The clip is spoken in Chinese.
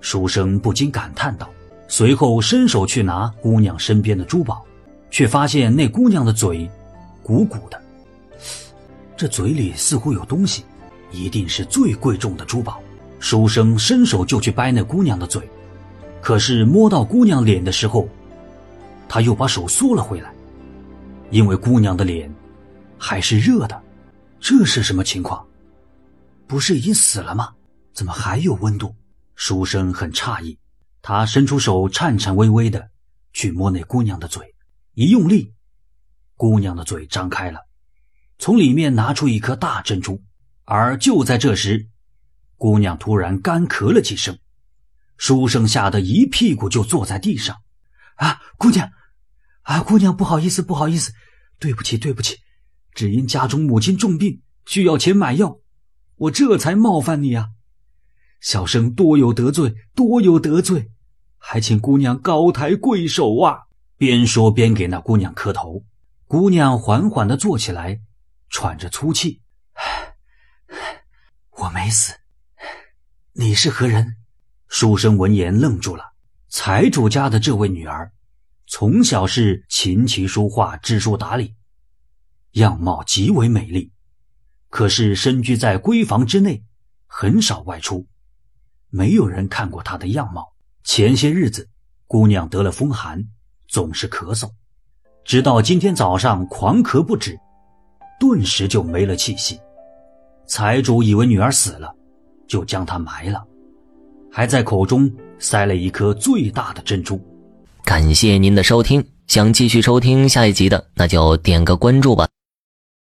书生不禁感叹道，随后伸手去拿姑娘身边的珠宝，却发现那姑娘的嘴鼓鼓的，这嘴里似乎有东西，一定是最贵重的珠宝。书生伸手就去掰那姑娘的嘴，可是摸到姑娘脸的时候，他又把手缩了回来，因为姑娘的脸还是热的。这是什么情况？不是已经死了吗？怎么还有温度？书生很诧异，他伸出手，颤颤巍巍的去摸那姑娘的嘴，一用力，姑娘的嘴张开了，从里面拿出一颗大珍珠。而就在这时，姑娘突然干咳了几声，书生吓得一屁股就坐在地上。啊，姑娘，啊，姑娘，不好意思，不好意思，对不起，对不起，只因家中母亲重病，需要钱买药，我这才冒犯你啊。小生多有得罪，多有得罪，还请姑娘高抬贵手啊！边说边给那姑娘磕头。姑娘缓缓的坐起来，喘着粗气：“我没死，你是何人？”书生闻言愣住了。财主家的这位女儿，从小是琴棋书画、知书达理，样貌极为美丽，可是身居在闺房之内，很少外出。没有人看过她的样貌。前些日子，姑娘得了风寒，总是咳嗽，直到今天早上狂咳不止，顿时就没了气息。财主以为女儿死了，就将她埋了，还在口中塞了一颗最大的珍珠。感谢您的收听，想继续收听下一集的，那就点个关注吧。